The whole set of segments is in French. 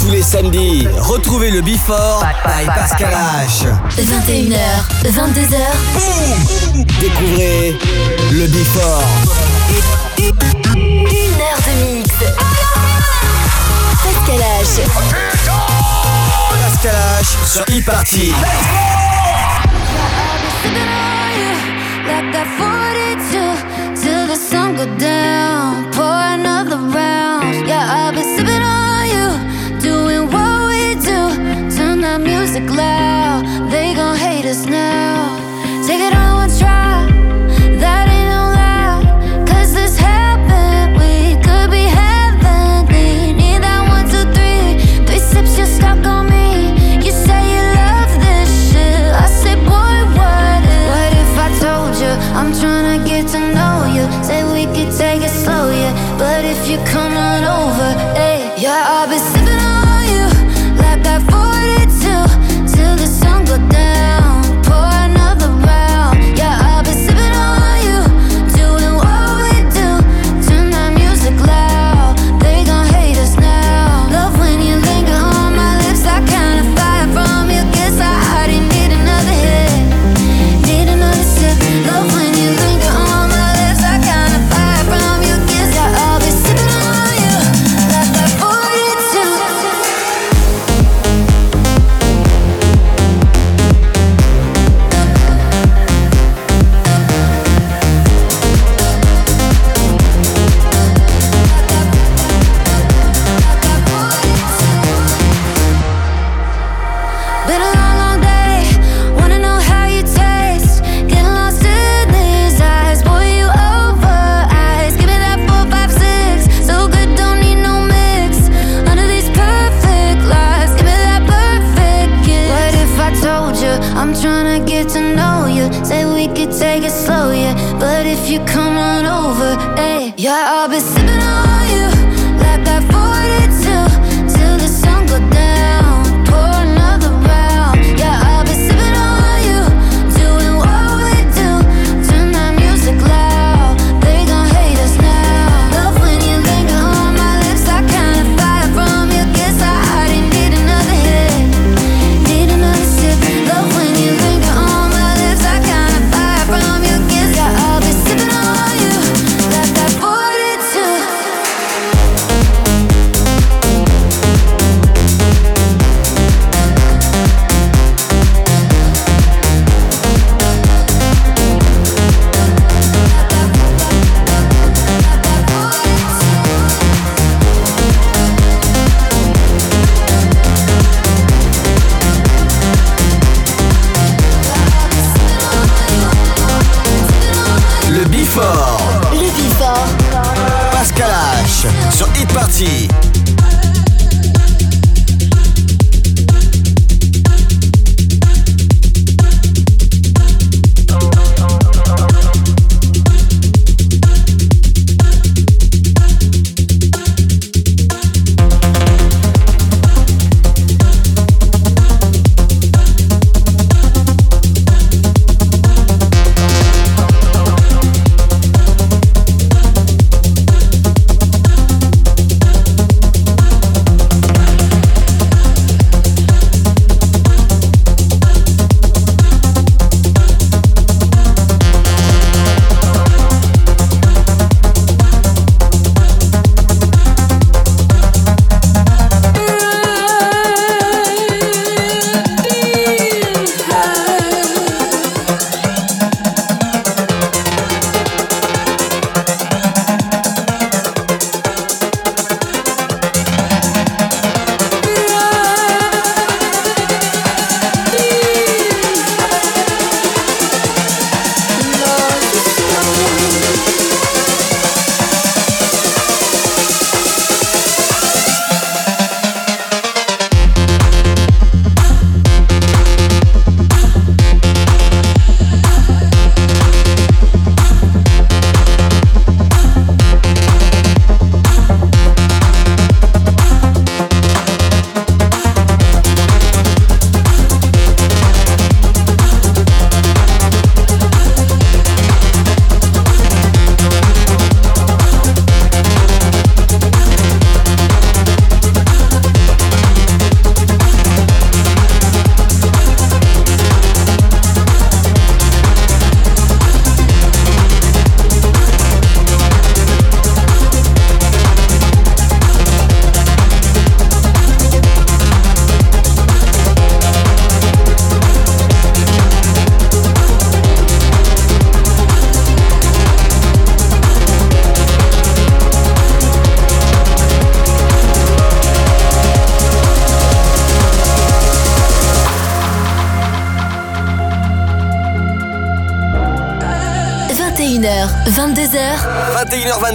Tous les samedis, retrouvez le Before by Pascal H. 21h, 22h. Découvrez le Before. Une heure de mix. Pascal H. Pascal H sur e-party. Yeah, music loud. They gon' hate us now.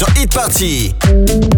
You have on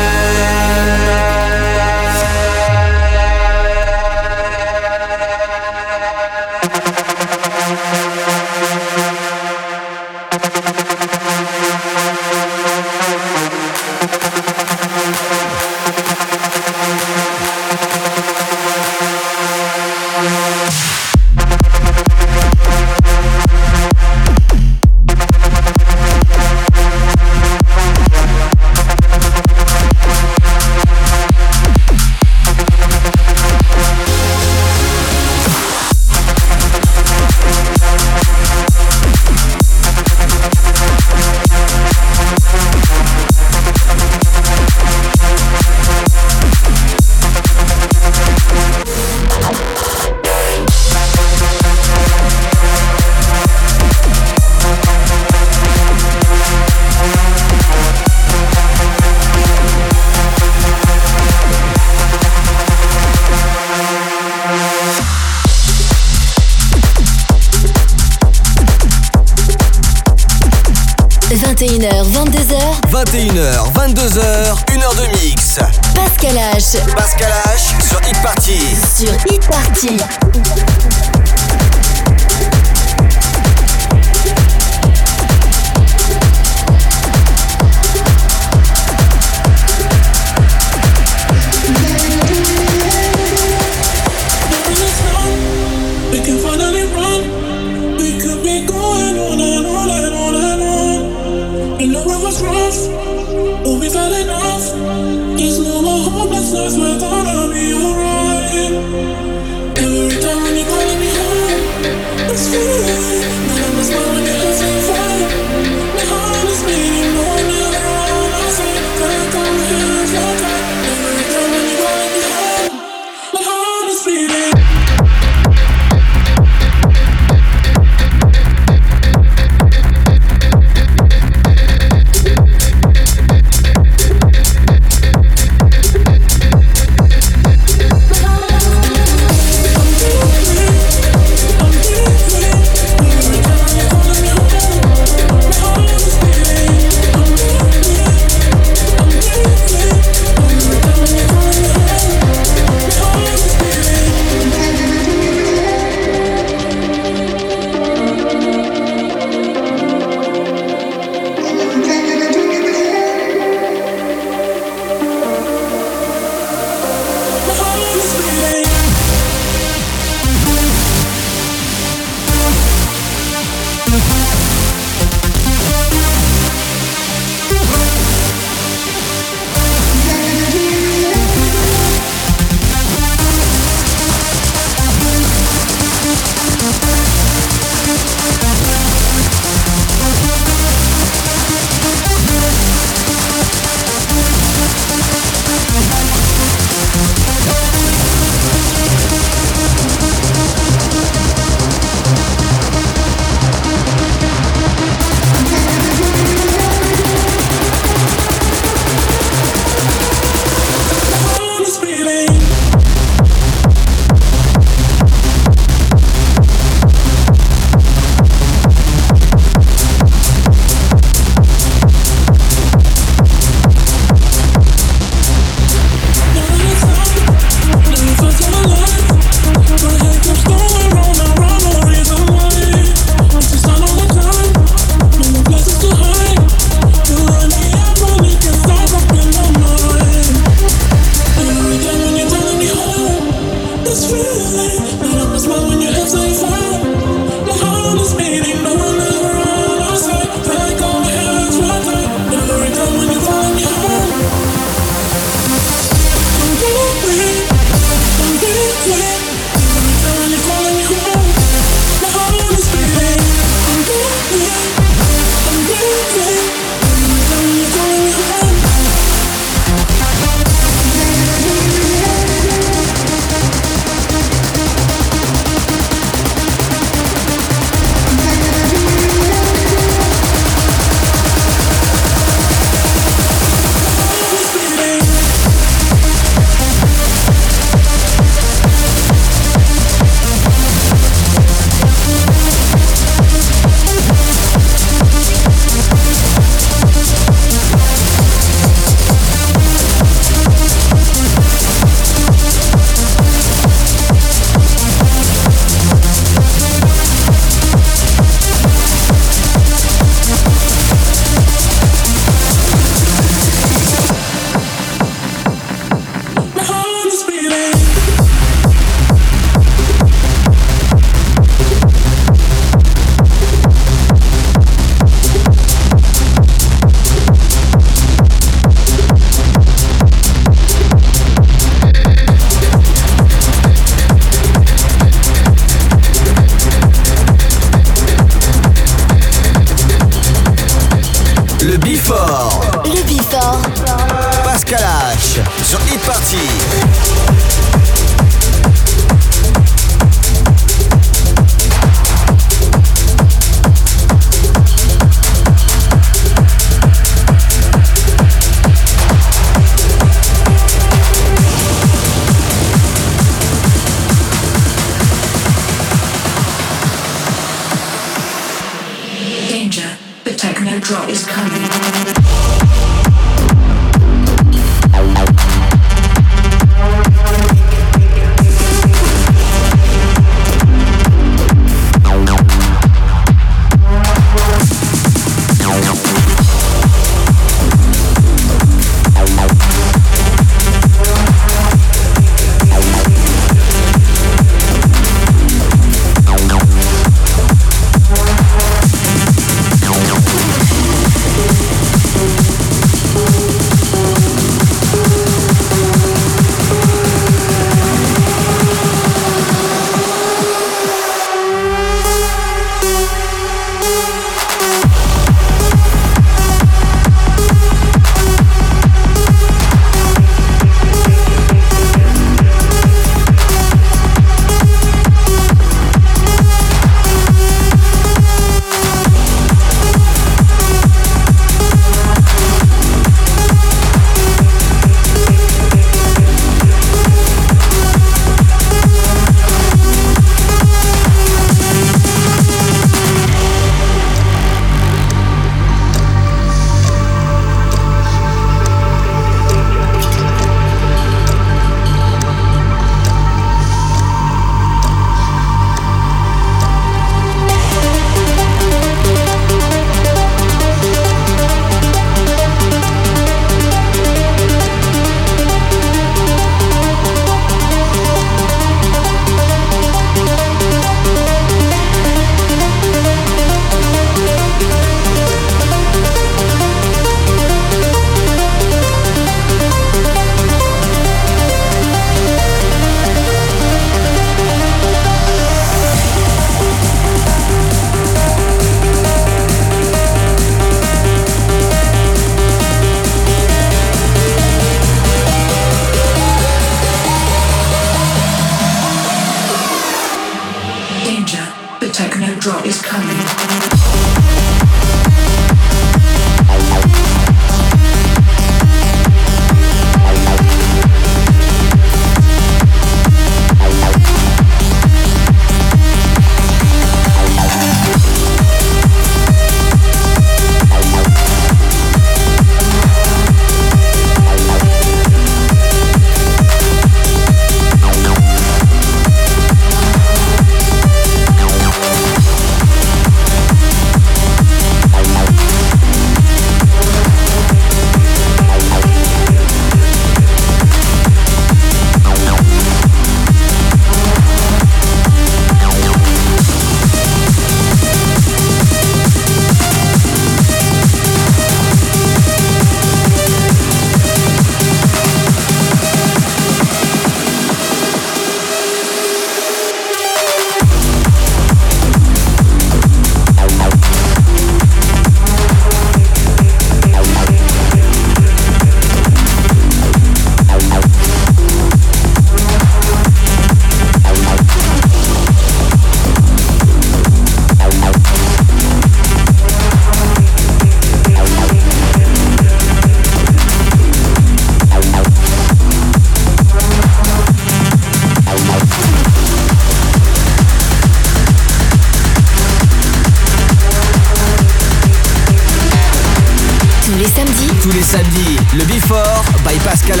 Pascal